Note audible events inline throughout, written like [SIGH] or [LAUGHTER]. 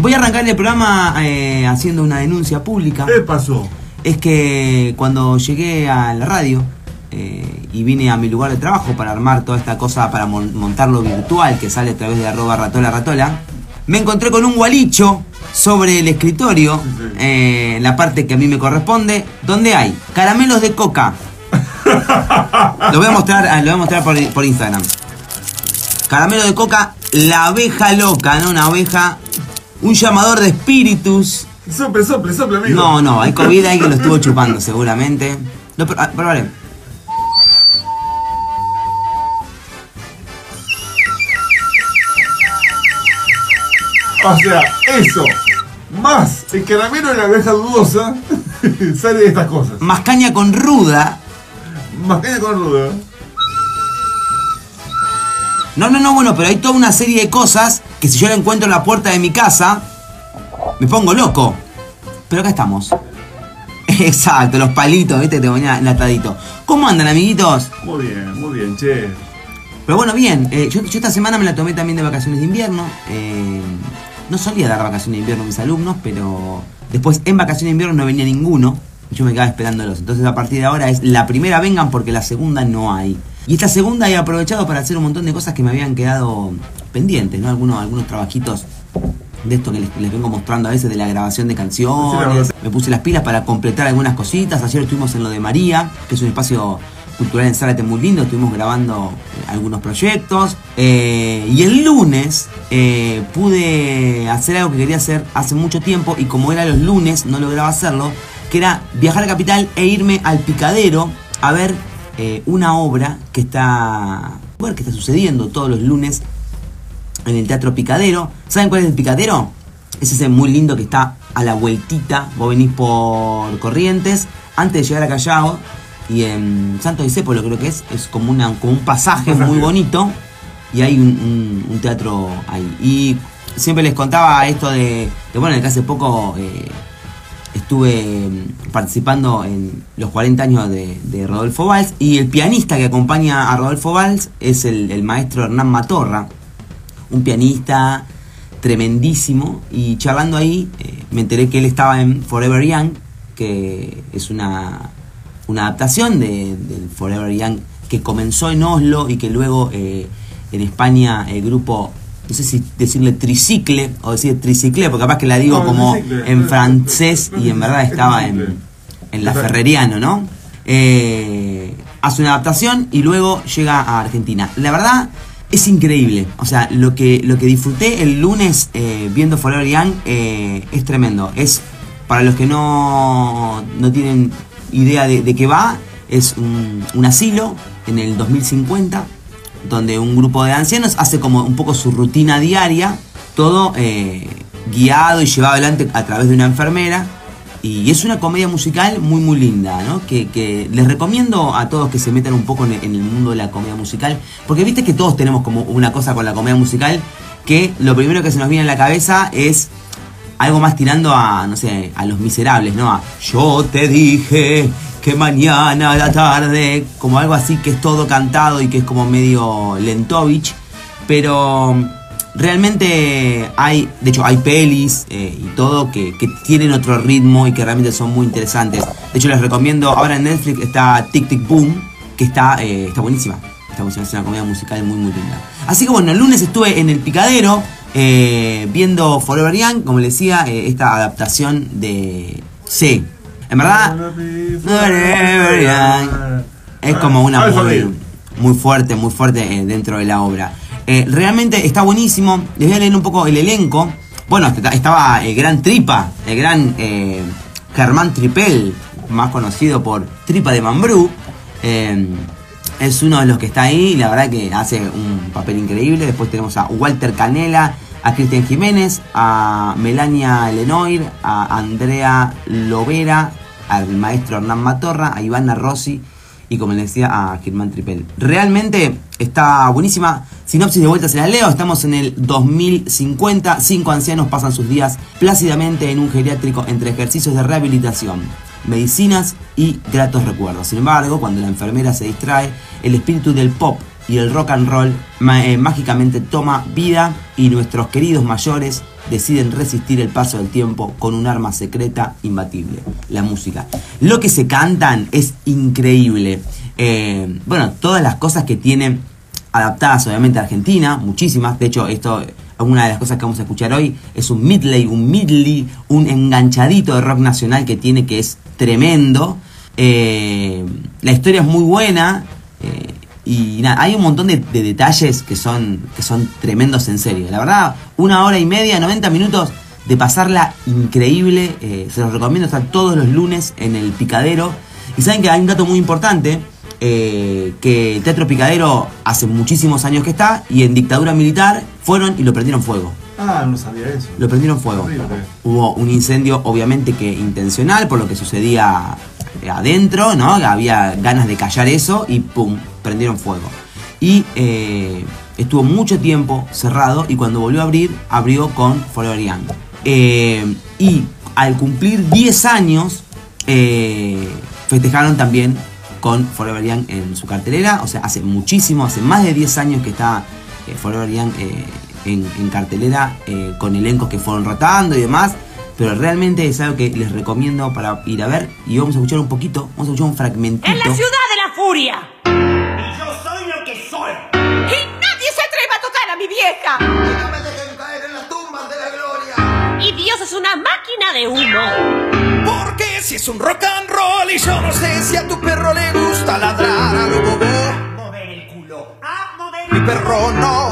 Voy a arrancar el programa eh, haciendo una denuncia pública. ¿Qué pasó? Es que cuando llegué a la radio eh, y vine a mi lugar de trabajo para armar toda esta cosa, para mon- montarlo virtual que sale a través de arroba ratola ratola, me encontré con un gualicho sobre el escritorio, eh, la parte que a mí me corresponde, donde hay caramelos de coca. [LAUGHS] Lo voy a mostrar, ah, lo voy a mostrar por, por Instagram. Caramelo de coca, la abeja loca, ¿no? Una abeja, un llamador de espíritus. Sople, sople, sople, amigo. No, no, hay COVID, ahí que lo estuvo chupando seguramente. No, pero, ah, probaré. O sea, eso, más el caramelo de la abeja dudosa, [LAUGHS] sale de estas cosas. Más caña con ruda. Más caña con ruda. No, no, no, bueno, pero hay toda una serie de cosas que si yo la encuentro en la puerta de mi casa, me pongo loco. Pero acá estamos. [LAUGHS] Exacto, los palitos, viste, que te ponía enlatadito. ¿Cómo andan, amiguitos? Muy bien, muy bien, che. Pero bueno, bien, eh, yo, yo esta semana me la tomé también de vacaciones de invierno. eh, no solía dar vacaciones de invierno a mis alumnos, pero después en vacaciones de invierno no venía ninguno. Yo me quedaba esperándolos. Entonces a partir de ahora es la primera vengan porque la segunda no hay. Y esta segunda he aprovechado para hacer un montón de cosas que me habían quedado pendientes, ¿no? Algunos, algunos trabajitos de esto que les, les vengo mostrando a veces de la grabación de canciones. Me puse las pilas para completar algunas cositas. Ayer estuvimos en lo de María, que es un espacio cultural en Zárate muy lindo. Estuvimos grabando eh, algunos proyectos. Eh, y el lunes eh, pude hacer algo que quería hacer hace mucho tiempo. Y como era los lunes, no lograba hacerlo. Que era viajar a Capital e irme al picadero a ver eh, una obra que está, bueno, que está sucediendo todos los lunes en el Teatro Picadero. ¿Saben cuál es el Picadero? Es ese muy lindo que está a la vueltita. Vos venís por Corrientes, antes de llegar a Callao. Y en Santo Discépolo creo que es. Es como, una, como un pasaje, muy bonito. Y hay un, un- un teatro ahí. Y siempre les contaba esto de, de bueno, que hace poco eh, estuve mm, participando en los 40 años de, Rodolfo Valls. Y el pianista que acompaña a Rodolfo Valls es el, maestro Hernán Matorra un pianista tremendísimo y charlando ahí eh, me enteré que él estaba en Forever Young, que es una, una adaptación de, Forever Young que comenzó en Oslo y que luego eh, en España el grupo, no sé si decirle tricicle o decir tricicle, porque capaz que la digo No, como tricicle. en francés y en verdad estaba en, en la Ferreriano, ¿no? Eh, hace una adaptación y luego llega a Argentina. La verdad es increíble. O sea, lo que, lo que disfruté el lunes eh, viendo Forever Young eh, es tremendo. Es, para los que no, no tienen idea de, de qué va, es un, un asilo en el 2050 donde un grupo de ancianos hace como un poco su rutina diaria, todo eh, guiado y llevado adelante a través de una enfermera. Y es una comedia musical muy muy linda, ¿no? Que, que les recomiendo a todos que se metan un poco en, en el mundo de la comedia musical, porque viste que todos tenemos como una cosa con la comedia musical, que lo primero que se nos viene a la cabeza es algo más tirando a, no sé, a los miserables, ¿no? A yo te dije que mañana a la tarde, como algo así que es todo cantado y que es como medio lentovich, pero realmente hay, de hecho hay pelis eh, y todo que, que tienen otro ritmo y que realmente son muy interesantes. De hecho les recomiendo, ahora en Netflix está Tic Tic Boom, que está, eh, está buenísima. Está buenísima, es una comedia musical muy muy linda. Así que bueno, el lunes estuve en el picadero eh, viendo Forever Young, como les decía, esta adaptación de C. En verdad, es como una Ah, muy, fuerte, muy fuerte eh, dentro de la obra. Eh, realmente está buenísimo. Les voy a leer un poco el elenco. Bueno, est- estaba el gran Tripa, el gran eh, Germán Tripel, más conocido por Tripa de Mambrú. Eh, es uno de los que está ahí la verdad que hace un papel increíble. Después tenemos a Walter Canela, a Cristian Jiménez, a Melania Lenoir, a Andrea Lovera, al maestro Hernán Matorra, a Ivana Rossi y como les decía a Germán Tripel. Realmente está buenísima. Sinopsis de vuelta se las leo. Estamos en el 2050. Cinco ancianos pasan sus días plácidamente en un geriátrico entre ejercicios de rehabilitación, medicinas y gratos recuerdos. Sin embargo, cuando la enfermera se distrae, el espíritu del pop y el rock and roll eh, mágicamente toma vida y nuestros queridos mayores deciden resistir el paso del tiempo con un arma secreta imbatible, la música. Lo que se cantan es increíble. Eh, bueno, todas las cosas que tienen adaptadas obviamente a Argentina, muchísimas. De hecho, esto, una de las cosas que vamos a escuchar hoy es un midley, un midley, un enganchadito de rock nacional que tiene que es tremendo. Eh, la historia es muy buena. Y nada, hay un montón de, detalles que son, que son tremendos en serio. La verdad, una hora y media, 90 minutos de pasarla increíble. Eh, se los recomiendo estar todos los lunes en el Picadero. Y saben que hay un dato muy importante. Eh, que el Teatro Picadero hace muchísimos años que está y en dictadura militar fueron y lo prendieron fuego. Ah, no sabía eso. Lo prendieron fuego. Hubo un incendio obviamente que intencional por lo que sucedía adentro, ¿no? Había ganas de callar eso y ¡pum! prendieron fuego. Y eh, estuvo mucho tiempo cerrado y cuando volvió a abrir, abrió con Forever. Eh, y al cumplir 10 años, eh, festejaron también con Forever Young en su cartelera. O sea, hace muchísimo, hace más de 10 años que está Forever Young en, en, cartelera con elencos que fueron rotando y demás pero realmente es algo que les recomiendo para ir a ver y vamos a escuchar un poquito, vamos a escuchar un fragmentito. ¡En la ciudad de la furia! Y yo soy lo que soy. ¡Y nadie se atreve a tocar a mi vieja! Y no me dejen caer en las tumbas de la gloria. Y Dios es una máquina de humo. Porque si es un rock and roll y yo no sé si a tu perro le gusta ladrar a lo bobo. Mover el culo. Ah, mover Mi perro no,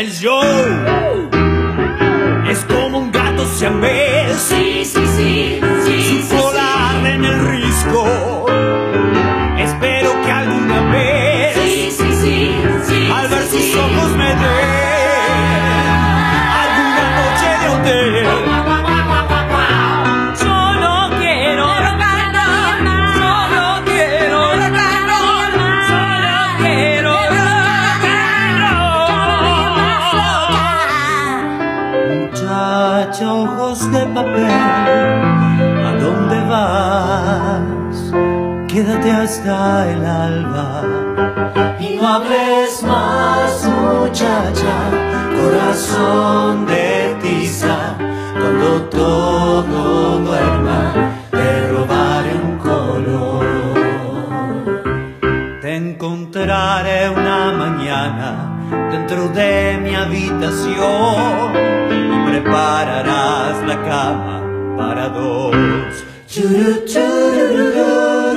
el show. Es como un gato siamés. Sí, sí, sí, sí, Su cola en el risco. Espero que alguna vez Sí, sí, sí, sí. al ver sus ojos me den alguna noche de hotel. Hasta el alba. Y no hables más, muchacha, corazón de tiza. Cuando todo duerma, te robaré un color. Te encontraré una mañana dentro de mi habitación y prepararás la cama para dos. Churu, chururururururu,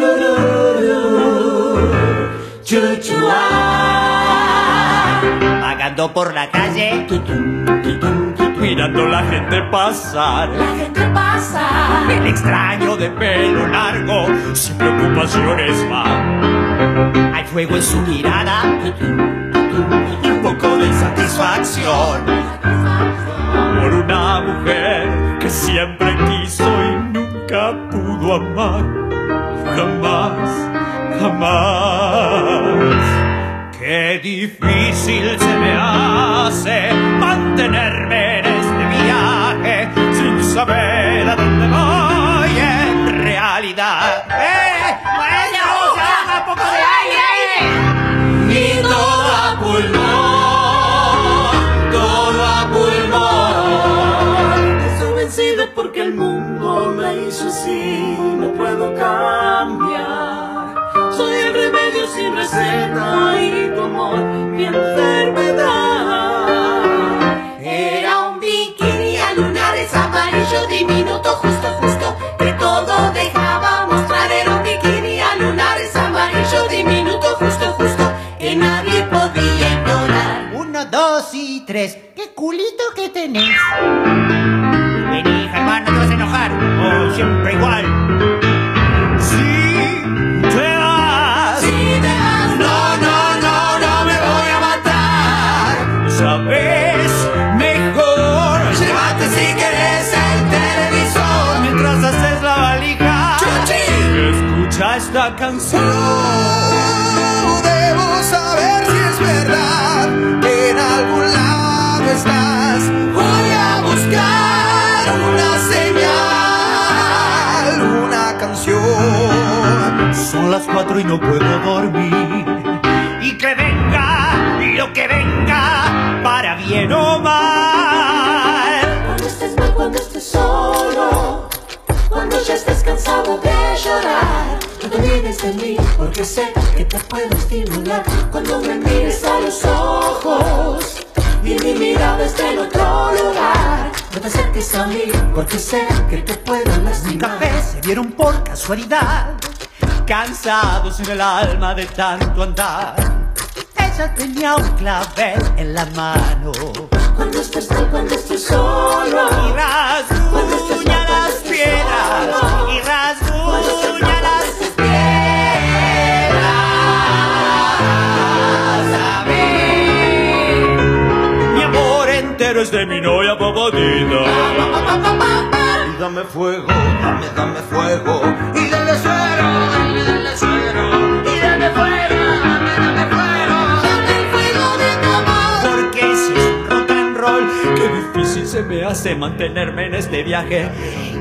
chuchua. Vagando por la calle, mirando la gente pasar. La gente pasa. El extraño de pelo largo, sin preocupaciones va. Hay fuego en su mirada y un poco de insatisfacción por una mujer que siempre quiso y nunca pudo amar. Jamás, jamás. Qué difícil se me hace mantenerme en este viaje sin saber a dónde voy en realidad. ¡Eh! ¡Vaya, un poco de aire! Y todo a pulmón, todo a pulmón. Estoy vencido porque el mundo me hizo así, no puedo cambiar. Receta y tu amor mi enfermedad. Era un bikini a lunares amarillo diminuto, justo, justo, que todo dejaba mostrar. Era un bikini a lunares amarillo diminuto, justo, justo, que nadie podía ignorar. Uno, dos y tres. ¡Qué culito que tenés! Vení, Germán, no te vas a enojar. Oh, siempre igual. Canción. Debo saber si es verdad que en algún lado estás, voy a buscar una señal, una canción. Son las cuatro y no puedo dormir. Y que venga lo que venga, para bien o mal. Cuando estés mal, cuando estés solo, cuando ya estés cansado de llorar, te olvides de mí, porque sé que te puedo estimular. Cuando me mires a los ojos y mi mirada esté en otro lugar, no te acerques a mí, porque sé que te puedo lastimar. café se dieron por casualidad, cansados en el alma de tanto andar. Ella tenía un clavel en la mano Cuando estés mal, cuando estés solo, y rasguña las Y dame fuego, dame, dame fuego. Y dale suero, dale, dale suero. Y dame fuego, dame, dame fuego. Dame el fuego de tu amor. Porque si es un rock and roll, qué difícil se me hace mantenerme en este viaje.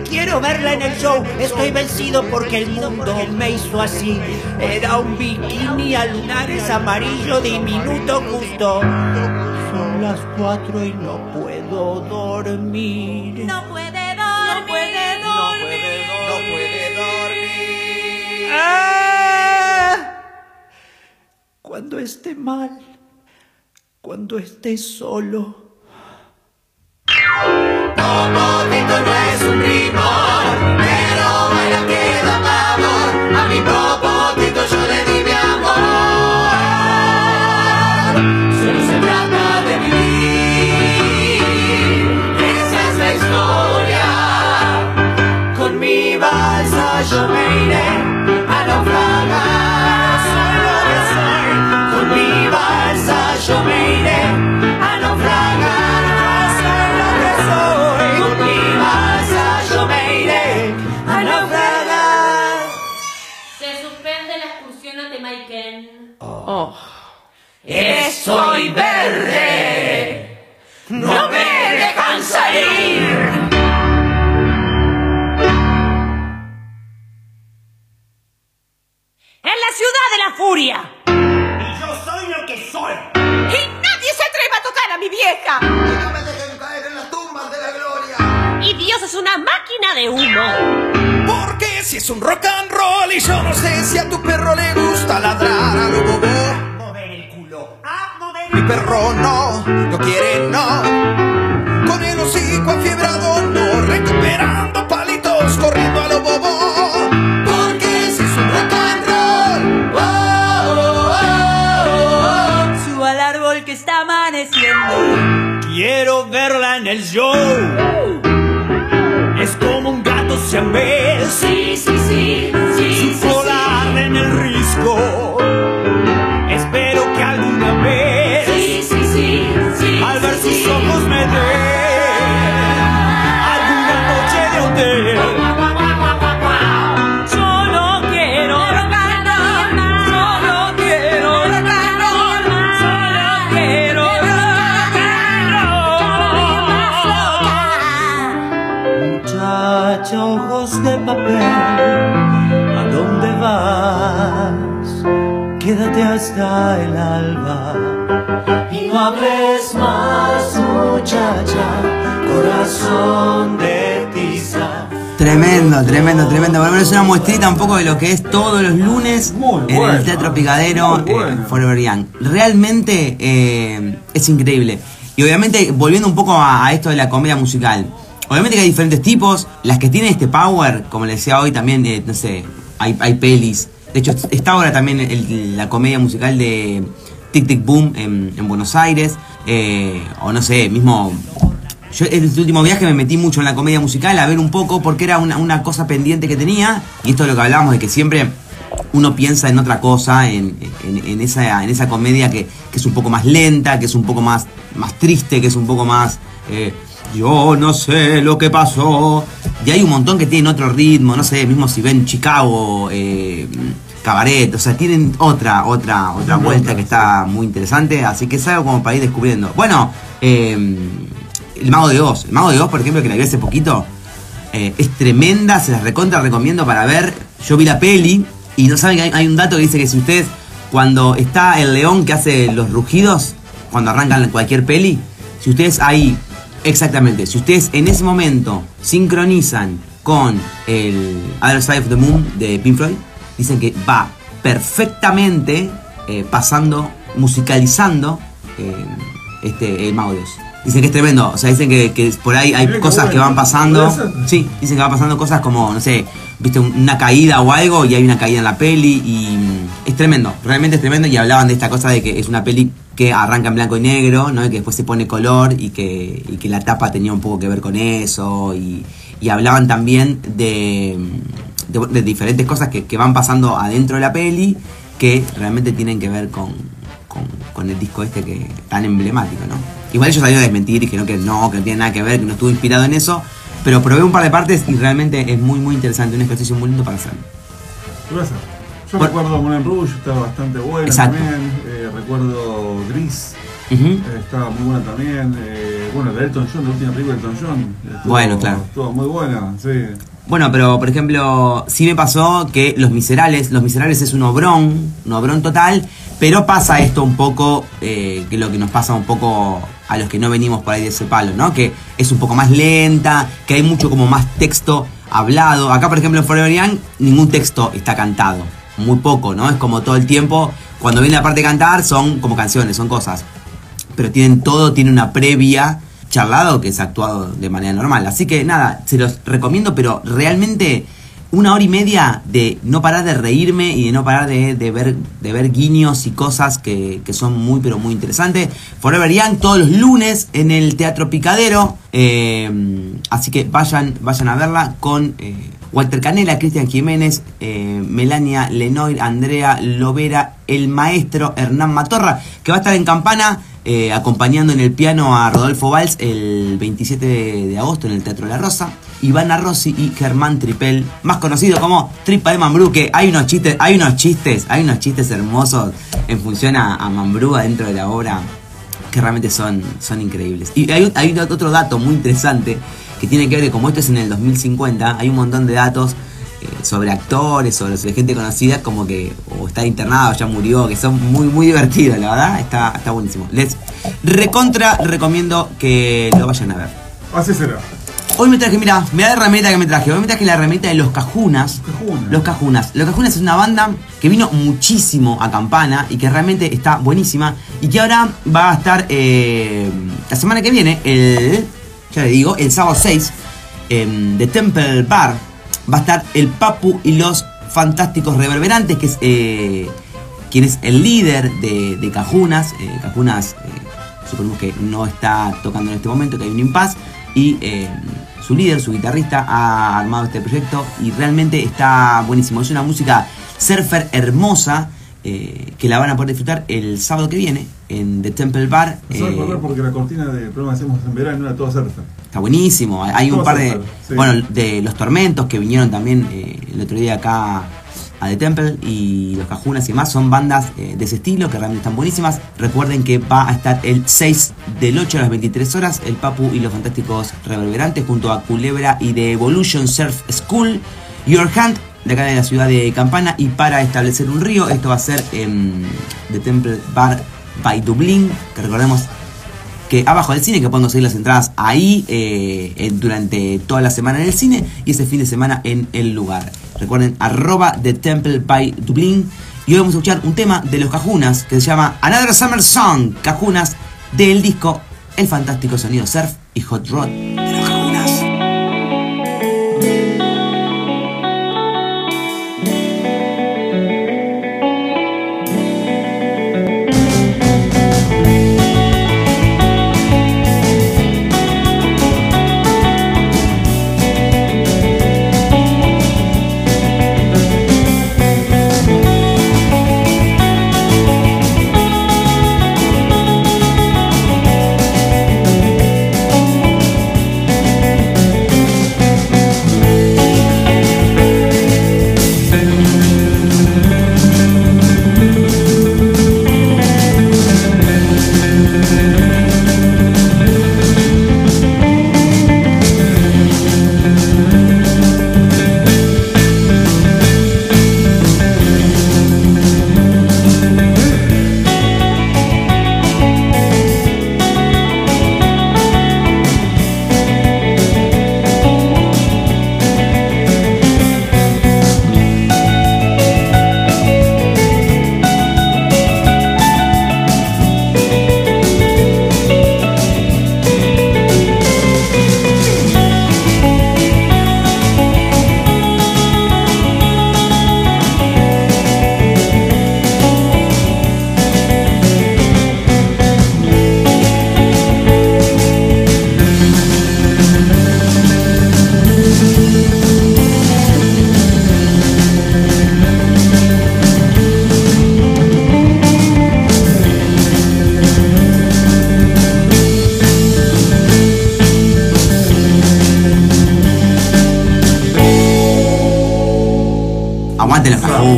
Quiero verla en el show, estoy vencido porque el mundo me hizo así. Era un bikini a lunares amarillo diminuto justo. Las cuatro y no puedo dormir. No puede dormir. No puede dormir. No puede dormir. Ah. Cuando esté mal, cuando esté solo. Popotito no es un rimón, pero baila que da pavor. A mi popotito furia! Y yo soy lo que soy. ¡Y nadie se atreve a tocar a mi vieja! No me dejen caer en las tumbas de la gloria. ¡Y Dios es una máquina de humo! Porque si es un rock and roll y yo no sé si a tu perro le gusta ladrar a lo bobo. Mover el culo. Ah, mover Mi perro no, no quiere no. Con el hocico afiebrado no, recuperando palitos, corriendo a lo bobo. Quiero verla en el show. Tremendo, tremendo, tremendo. Bueno, es una muestrita un poco de lo que es todos los lunes Muy en el Teatro Picadero eh, Forever Young. Realmente eh, es increíble. Y obviamente, volviendo un poco a, a esto de la comedia musical. Obviamente que hay diferentes tipos. Las que tienen este power, como les decía hoy, también, eh, no sé, hay, hay pelis. De hecho, está ahora también el- la comedia musical de Tic Tic Boom en, en Buenos Aires. eh, o no sé, mismo yo en este último viaje me metí mucho en la comedia musical a ver un poco porque era una, una cosa pendiente que tenía. Y esto es lo que hablábamos de que siempre uno piensa en otra cosa, en, en- en esa, en esa comedia que, que es un poco más lenta, que es un poco más, más triste, que es un poco más... eh, yo no sé lo que pasó. Y hay un montón que tienen otro ritmo, no sé, mismo si ven Chicago, eh, Cabaret, o sea, tienen otra, otra, otra vuelta que está muy interesante, así que es algo como para ir descubriendo. Bueno, Eh, el Mago de Oz. El Mago de Oz, por ejemplo, que la vi hace poquito, eh, es tremenda, se las recontra recomiendo para ver. Yo vi la peli y no saben que hay, un dato que dice que si ustedes, cuando está el león que hace los rugidos, cuando arrancan cualquier peli, si ustedes ahí, exactamente, si ustedes en ese momento sincronizan con el Other Side of the Moon de Pink Floyd, dicen que va perfectamente eh, pasando, musicalizando eh, este, el Mago de Oz. Dicen que es tremendo, o sea, dicen que, que por ahí hay cosas que van pasando. Sí, dicen que van pasando cosas como, no sé, viste, un- una caída o algo y hay una caída en la peli y mm, es tremendo, realmente es tremendo y hablaban de esta cosa de que es una peli que arranca en blanco y negro, ¿no? Y que después se pone color y que, y que la tapa tenía un poco que ver con eso y, y hablaban también de, de, de diferentes cosas que, que van pasando adentro de la peli que realmente tienen que ver con, con, con el disco este que tan emblemático, ¿no? Igual ellos salieron a desmentir y que no, que no, que no tiene nada que ver, que no estuvo inspirado en eso, pero probé un par de partes y realmente es muy muy interesante, un ejercicio muy lindo para hacer. Yo Bueno. recuerdo Moulin Rouge, estaba bastante Exacto. también. Eh, recuerdo Gris, eh, estaba muy buena también. Eh, bueno, de Elton John, la última película de Elton John. estuvo- Bueno, claro. Estuvo muy buena, sí. Bueno, pero por ejemplo, sí me pasó que Los Miserables, Los Miserables es un obrón, un obrón total, pero pasa esto un poco, eh, que lo que nos pasa un poco a los que no venimos por ahí de ese palo, ¿no? Que es un poco más lenta, que hay mucho como más texto hablado. Acá, por ejemplo, en Forever ningún texto está cantado, muy poco, ¿no? Es como todo el tiempo, cuando viene la parte de cantar, son como canciones, son cosas pero tienen todo, tiene una previa charlado que es actuado de manera normal. Así que nada, se los recomiendo, pero realmente una hora y media de no parar de reírme y de no parar de, de ver, de ver guiños y cosas que, que son muy, pero muy interesantes. Forever Young todos los lunes en el Teatro Picadero. eh, así que vayan, vayan a verla con eh, Walter Canela, Cristian Jiménez, eh, Melania Lenoir, Andrea Lovera, el maestro Hernán Matorra, que va a estar en Campana eh, acompañando en el piano a Rodolfo Valls el 27 de, agosto en el Teatro La Rosa. Ivana Rossi y Germán Tripel, más conocido como Tripa de Mambrú, que hay unos chistes, hay unos chistes, hay unos chistes hermosos en función a, Mambrú dentro de la obra que realmente son, son increíbles. Y hay, hay otro dato muy interesante que tiene que ver que como esto es en el 2050, hay un montón de datos sobre actores, sobre, sobre gente conocida, como que o está internado, ya murió, que son muy, muy divertidos, la verdad, está, está buenísimo. Les recontra recomiendo que lo vayan a ver. Así será. Hoy me traje, mira, mira la remeta que me traje. Hoy me traje la remeta de Los Cajunas. Cajunas. Los Cajunas. Los Cajunas es una banda que vino muchísimo a Campana y que realmente está buenísima. Y que ahora va a estar eh, la semana que viene, el. Ya le digo, el sábado 6, en The Temple Bar. Va a estar el Papu y los Fantásticos Reverberantes, que es. eh, quien es el líder de, Cajunas. Eh, Cajunas, eh, suponemos que no está tocando en este momento, que hay un impas. Y eh, su líder, su guitarrista, ha armado este proyecto y realmente está buenísimo. Es una música surfer hermosa que la van a poder disfrutar el sábado que viene en The Temple Bar. Me eh, acordar porque la cortina del programa que hacemos en verano era todo surfer. Está buenísimo. Hay un par de. sí. Bueno, de los tormentos que vinieron también eh, el otro día acá a The Temple y los Cajunas y demás son bandas eh, de ese estilo que realmente están buenísimas. Recuerden que va a estar el 6 del 8 a las 23 horas el Papu y los Fantásticos Reverberantes junto a Culebra y The Evolution Surf School. Your Hand de acá de la ciudad de Campana y para establecer un río. Esto va a ser en The Temple Bar by Dublín, que recordemos que abajo del cine, que pueden conseguir las entradas ahí eh, durante toda la semana en el cine y ese fin de semana en el lugar. Recuerden, arroba The Temple by Dublin. Y hoy vamos a escuchar un tema de los Cajunas que se llama Another Summer Song, Cajunas, del disco El Fantástico Sonido Surf y Hot Rod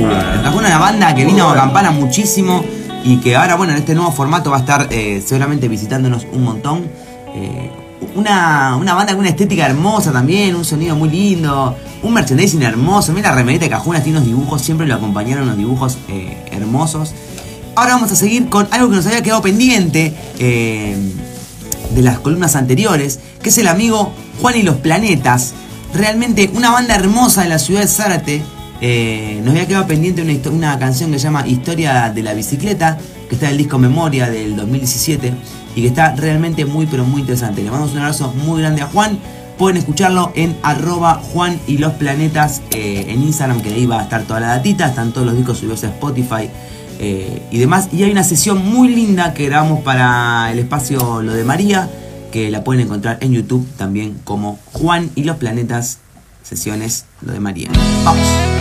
Cajunas es una banda que vino a Campana muchísimo y que ahora, bueno, en este nuevo formato va a estar eh, seguramente visitándonos un montón. Eh, una, una banda con una estética hermosa también, un sonido muy lindo, un merchandising hermoso. Mira la remerita de Cajunas tiene unos dibujos, siempre lo acompañaron unos dibujos eh, hermosos. Ahora vamos a seguir con algo que nos había quedado pendiente de las columnas anteriores, que es el amigo Juan y los Planetas. Realmente una banda hermosa de la ciudad de Zárate. Eh, nos había quedado pendiente una, canción que se llama Historia de la Bicicleta, que está en el disco Memoria del 2017 y que está realmente muy pero muy interesante. Le mandamos un abrazo muy grande a Juan. Pueden escucharlo en arroba Juan y los Planetas eh, en Instagram, que ahí va a estar toda la datita. Están todos los discos subidos a Spotify eh, y demás. Y hay una sesión muy linda que grabamos para el espacio Lo de María, que la pueden encontrar en YouTube también como Juan y los Planetas, sesiones Lo de María. Vamos.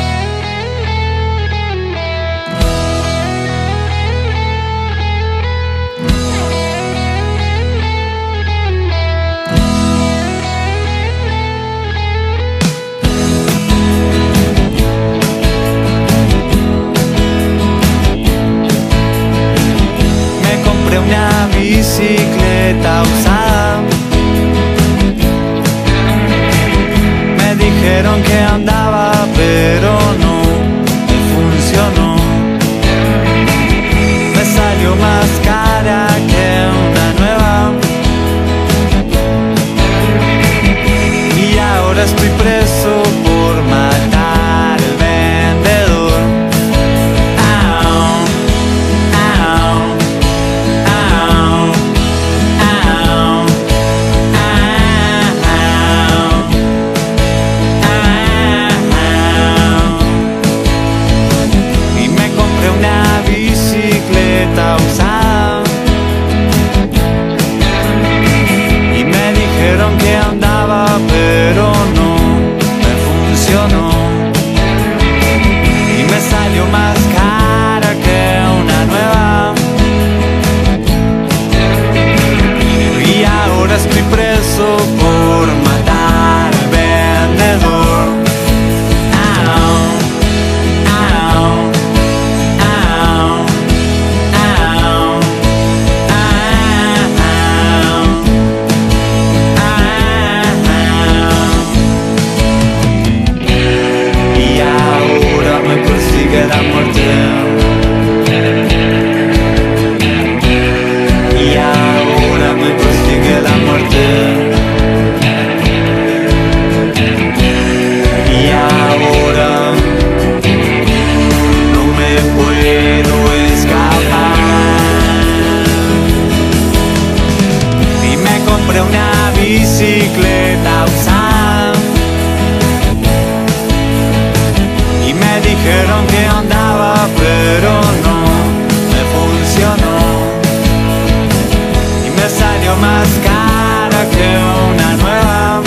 Más cara que una nueva.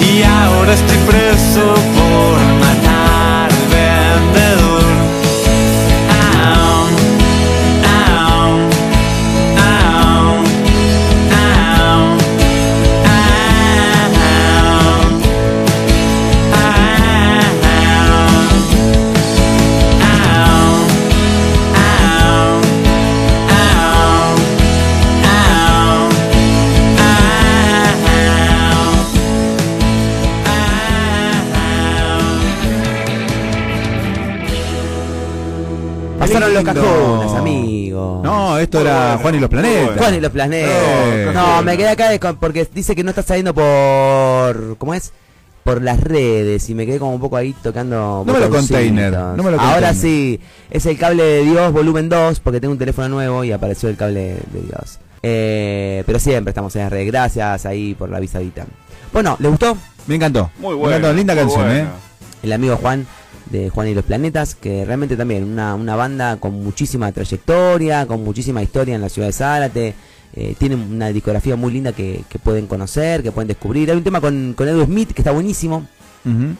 Y ahora estoy preso por los cajones, amigos. No, esto era Juan y los planetas. Juan y los planetas. No, me quedé acá porque dice que no está saliendo por. ¿Cómo es? Por las redes y me quedé como un poco ahí tocando. No me lo container, no me lo Ahora container. sí, es el cable de Dios volumen 2 porque tengo un teléfono nuevo y apareció el cable de Dios. Eh, pero siempre estamos en las redes. Gracias ahí por la avisadita. Bueno, ¿les gustó? Me encantó. Muy Me bueno. encantó, linda muy canción, buena. ¿eh? el amigo Juan de Juan y los Planetas, que realmente también una, una banda con muchísima trayectoria, con muchísima historia en la ciudad de Zárate. Eh, tiene una discografía muy linda que, que pueden conocer, que pueden descubrir. Hay un tema con, con Edu Smith que está buenísimo. Ujú.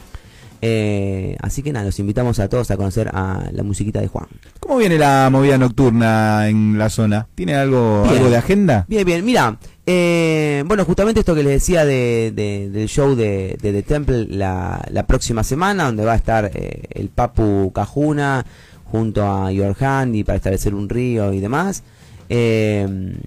Eh, así que nada, los invitamos a todos a conocer a la musiquita de Juan. ¿Cómo viene la movida nocturna en la zona? ¿Tiene algo, Bien. algo de agenda? Bien, bien, mira, eh, bueno, justamente esto que les decía de, de- del show de, de The Temple la, la próxima semana, donde va a estar eh, el Papu Cajuna junto a Your Hand y para establecer un río y demás. Eh,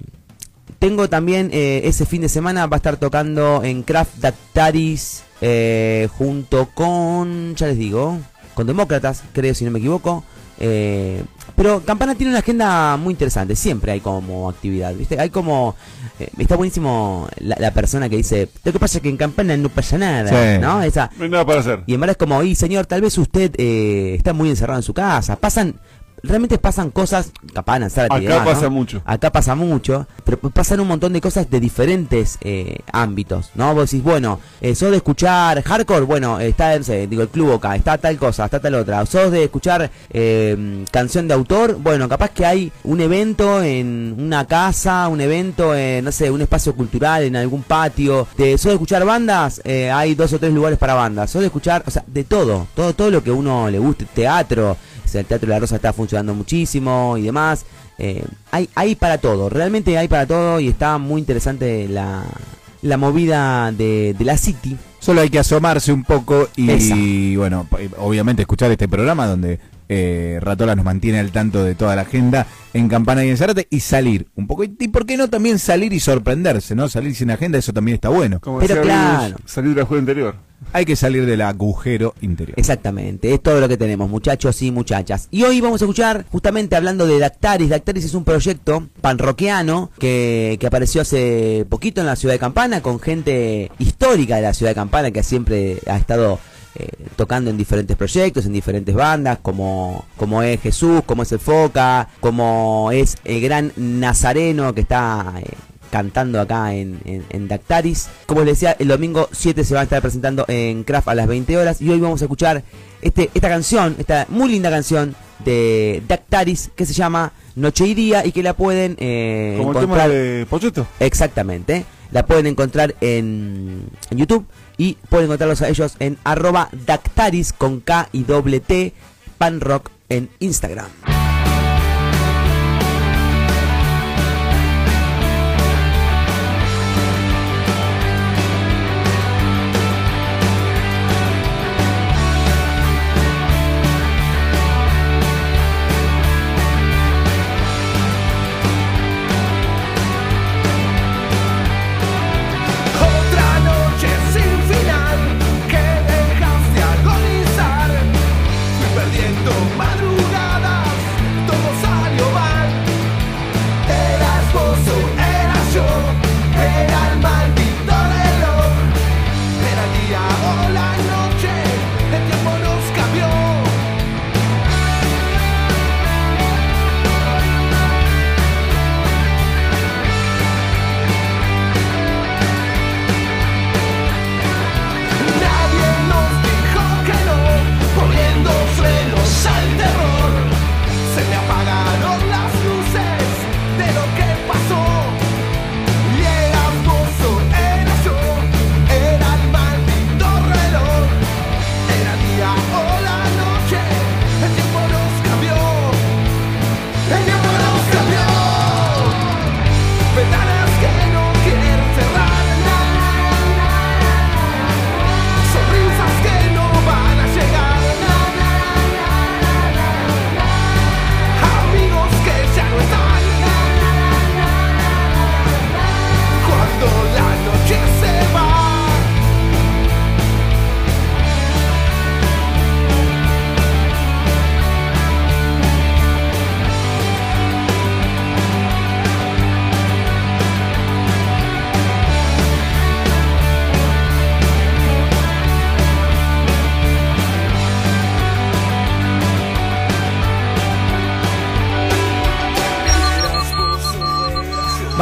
tengo también eh, ese fin de semana va a estar tocando en Craft Dactaris eh, junto con, ya les digo, con Demócratas, creo si no me equivoco. Eh, pero Campana tiene una agenda muy interesante, siempre hay como actividad, ¿viste? Hay como... eh, está buenísimo la, la persona que dice, lo que pasa es que en Campana no pasa nada, Sí. ¿no? Esa, No hay nada para hacer. y en verdad es como, y señor, tal vez usted eh, está muy encerrado en su casa. Pasan, realmente pasan cosas, capaz en Acá pasa ¿no? mucho. Acá pasa mucho, pero pasan un montón de cosas de diferentes eh, ámbitos, ¿no? Vos decís, bueno, eh, sos de escuchar hardcore, bueno, está, no sé, digo, el club acá, está tal cosa, está tal otra. Sos de escuchar eh, canción de autor, bueno, capaz que hay un evento en una casa, un evento en, no sé, un espacio cultural, en algún patio. De, sos de escuchar bandas, eh, hay dos o tres lugares para bandas. Sos de escuchar, o sea, de todo, todo, todo lo que uno le guste, teatro, o sea, el Teatro de la Rosa está funcionando muchísimo y demás. Eh, hay, hay para todo, realmente hay para todo y está muy interesante la, la movida de, de la City. Solo hay que asomarse un poco y, bueno, obviamente escuchar este programa donde eh, Ratola nos mantiene al tanto de toda la agenda en Campana y en Zárate y salir un poco. Y, y por qué no también salir y sorprenderse, ¿no? Salir sin agenda, eso también está bueno. Como Pero decía claro. Salir del juego interior. Hay que salir del agujero interior. Exactamente, es todo lo que tenemos, muchachos y muchachas. Y hoy vamos a escuchar, justamente hablando de Dactaris. Dactaris es un proyecto panroqueano que, que apareció hace poquito en la ciudad de Campana, con gente histórica de la ciudad de Campana que siempre ha estado eh, tocando en diferentes proyectos, en diferentes bandas, como, como es Jesús, como es el Foca, como es el gran Nazareno que está... eh, cantando acá en, en, en Dactaris. Como les decía, el domingo 7 se va a estar presentando en Craft a las 20 horas y hoy vamos a escuchar este, esta canción, esta muy linda canción de Dactaris que se llama Noche y Día y que la pueden eh, Como el tema de Pocheto. exactamente. La pueden encontrar en, en YouTube y pueden encontrarlos a ellos en arroba Dactaris con K y doble T Panrock en Instagram.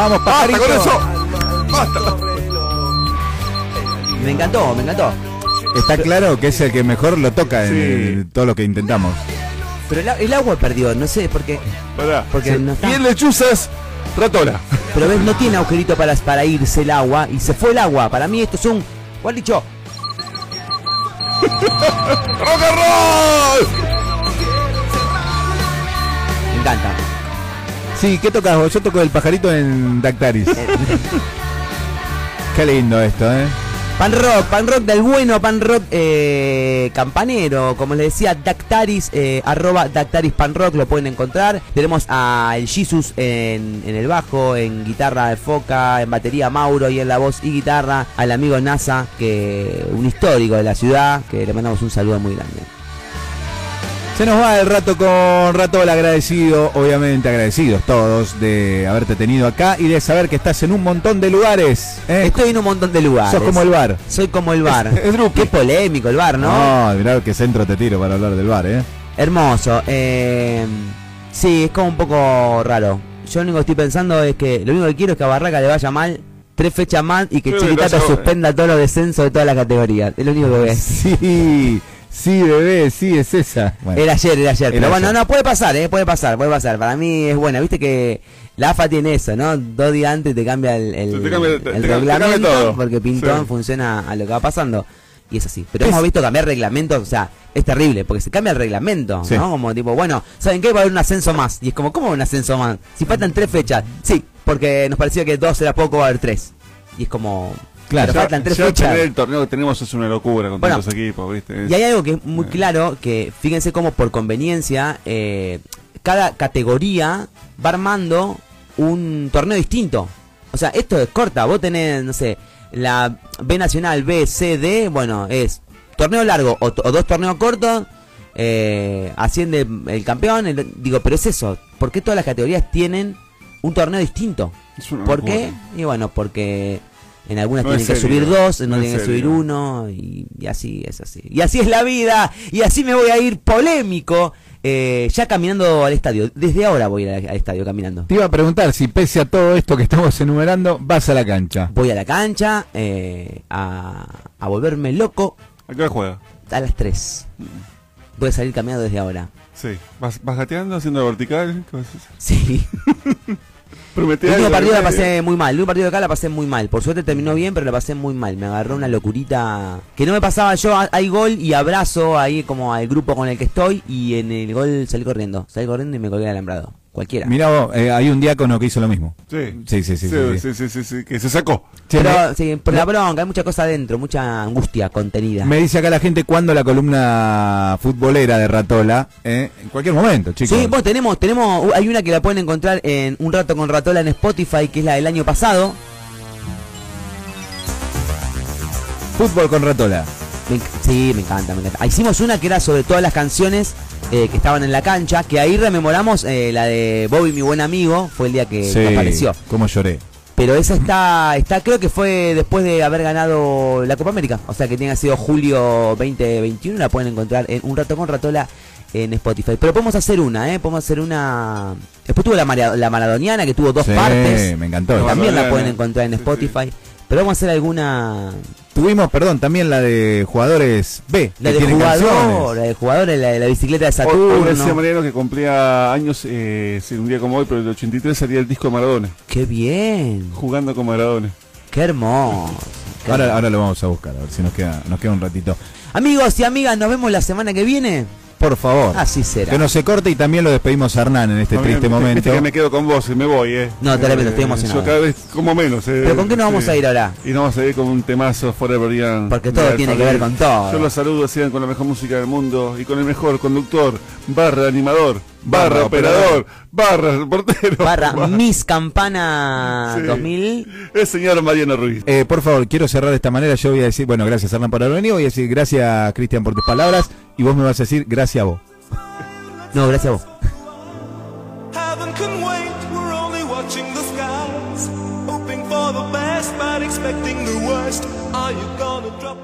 Vamos, ¡Basta pajarito. con eso! ¡Basta! Me encantó, me encantó. Está claro que es el que mejor lo toca en Sí. el- todo lo que intentamos. Pero el, agua perdió, no sé, porque, Pará. porque no está. Y en lechuzas, ratola. Pero ves, no tiene agujerito para, para irse el agua y se fue el agua. Para mí esto es un. ¿Cuál dicho? [LAUGHS] ¡Rock and roll! Me encanta. Sí, ¿qué tocas vos? Yo toco el pajarito en Dactaris. [LAUGHS] Qué lindo esto, ¿eh? Pan rock, pan rock del bueno, pan rock eh, campanero, como les decía, Dactaris, eh, arroba Dactaris Pan Rock, lo pueden encontrar. Tenemos a el Jesus en, en el bajo, en guitarra de foca, en batería Mauro y en la voz y guitarra, al amigo NASA, que un histórico de la ciudad, que le mandamos un saludo muy grande. Se nos va el rato con Ratola, agradecido, obviamente agradecidos todos de haberte tenido acá y de saber que estás en un montón de lugares. ¿eh? Estoy en un montón de lugares. Sos como el bar. Soy como el bar. Es- es. Qué polémico el bar, ¿no? No, mirá qué centro te tiro para hablar del bar, ¿eh? Hermoso. eh, sí, es como un poco raro. Yo lo único que estoy pensando es que lo único que quiero es que a Barraca le vaya mal, tres fechas más y que Chiquitata suspenda todos los descensos de todas las categorías. Es lo único que voy a decir. Sí, sí, bebé, sí, es esa. Bueno, Era ayer, era ayer. Era Pero bueno, ayer. no, puede pasar, ¿eh? Puede pasar, puede pasar. Para mí es buena. Viste que la AFA tiene eso, ¿no? Dos días antes te cambia el, el, Te cambia- te- el te cambia reglamento todo. porque Pintón Sí. funciona a lo que va pasando. Y es así. Pero hemos visto cambiar reglamentos, o sea, es terrible, porque se cambia el reglamento, Sí. ¿no? Como tipo, bueno, ¿saben qué? Va a haber un ascenso más. Y es como, ¿cómo un ascenso más? Si faltan tres fechas. Sí, porque nos parecía que dos era poco, va a haber tres. Y es como, Claro. pero faltan tres ya fechas. el torneo que tenemos es una locura con Bueno, tantos equipos, ¿viste? Es- Y hay algo que es muy claro, que fíjense cómo por conveniencia, eh, cada categoría va armando un torneo distinto. O sea, esto es corta, vos tenés, no sé, la B Nacional, B, C, D, bueno, es torneo largo o, o dos torneos cortos, eh, asciende el campeón, el- digo, pero es eso, ¿por qué todas las categorías tienen un torneo distinto? es una ¿Por locura. qué? Y bueno, porque en algunas No tienen que serio, subir dos, en no tienen que subir uno, y, y así es así. Y así es la vida, y así me voy a ir polémico, eh, ya caminando al estadio. Desde ahora voy a ir al, al estadio caminando. te iba a preguntar si pese a todo esto que estamos enumerando, vas a la cancha. Voy a la cancha eh, a, a volverme loco ¿A qué hora juega? a las 3. Voy a salir caminando desde ahora. Sí. ¿Vas, vas gateando, haciendo la vertical? ¿Qué vas a hacer? Sí. [LAUGHS] Prometé El último partido la pasé muy mal. El último partido de acá la pasé muy mal. Por suerte terminó bien, pero la pasé muy mal. Me agarró una locurita que no me pasaba yo. Ha- Hay gol y abrazo ahí como al grupo con el que estoy. Y en el gol salí corriendo. Salí corriendo y me colgué el alambrado. Cualquiera. Mirá vos, eh, hay un diácono que hizo lo mismo. Sí. Sí, sí, sí, sí, sí. sí, sí, sí, sí, que se sacó. Pero sí, por la bronca, hay mucha cosa adentro, mucha angustia contenida. Me dice acá la gente cuándo la columna futbolera de Ratola, ¿eh? en cualquier momento, chicos. Sí, bueno, tenemos, tenemos, uh, hay una que la pueden encontrar en Un Rato con Ratola en Spotify, que es la del año pasado. Fútbol con Ratola. Me sí, me encanta, me encanta. Hicimos una que era sobre todas las canciones eh, que estaban en la cancha, que ahí rememoramos eh, la de Bobby, mi buen amigo, fue el día que, que apareció. cómo lloré. Pero esa está, está, creo que fue después de haber ganado la Copa América. O sea que tiene sido julio 2021, la pueden encontrar en Un Rato con Ratola en Spotify. Pero podemos hacer una, ¿eh? Podemos hacer una... Después tuvo la, Mara- la Maradoniana, que tuvo dos Sí, partes. me encantó. También la pueden encontrar en Sí, sí. Pero vamos a hacer alguna... Tuvimos, perdón, también la de jugadores B. La que de jugador, la de jugador, la de la bicicleta de Hoy, hoy decía Saturno. Mariano que cumplía años, eh, un día como hoy, pero el 83 salía el disco de Maradona, Qué bien, jugando con Maradona. qué hermoso. qué Ahora, hermoso. ahora lo vamos a buscar, a ver si nos queda, nos queda un ratito. Amigos y amigas, nos vemos la semana que viene. Por favor. Así será. Que no se corte y también lo despedimos a Hernán en este triste momento. viste que me quedo con vos y me voy, eh. No, tremendo, estoy Eh, emocionado. Yo cada vez como menos, eh. ¿Pero con qué nos vamos a ir ahora? Y nos vamos a ir con un temazo Forever Young. Porque todo tiene que ver con todo. Yo los saludo, sigan con la mejor música del mundo y con el mejor conductor, barra animador, barra, operador, barra reportero. [LAUGHS] Barra Miss Campana Sí. 2000. El señor Mariano Ruiz. Eh, por favor, quiero cerrar de esta manera. Yo voy a decir, bueno, gracias Hernán por haber venido. Voy a decir gracias Cristian por tus palabras. Y vos me vas a decir gracias a vos. No, gracias a vos. Are you gonna drop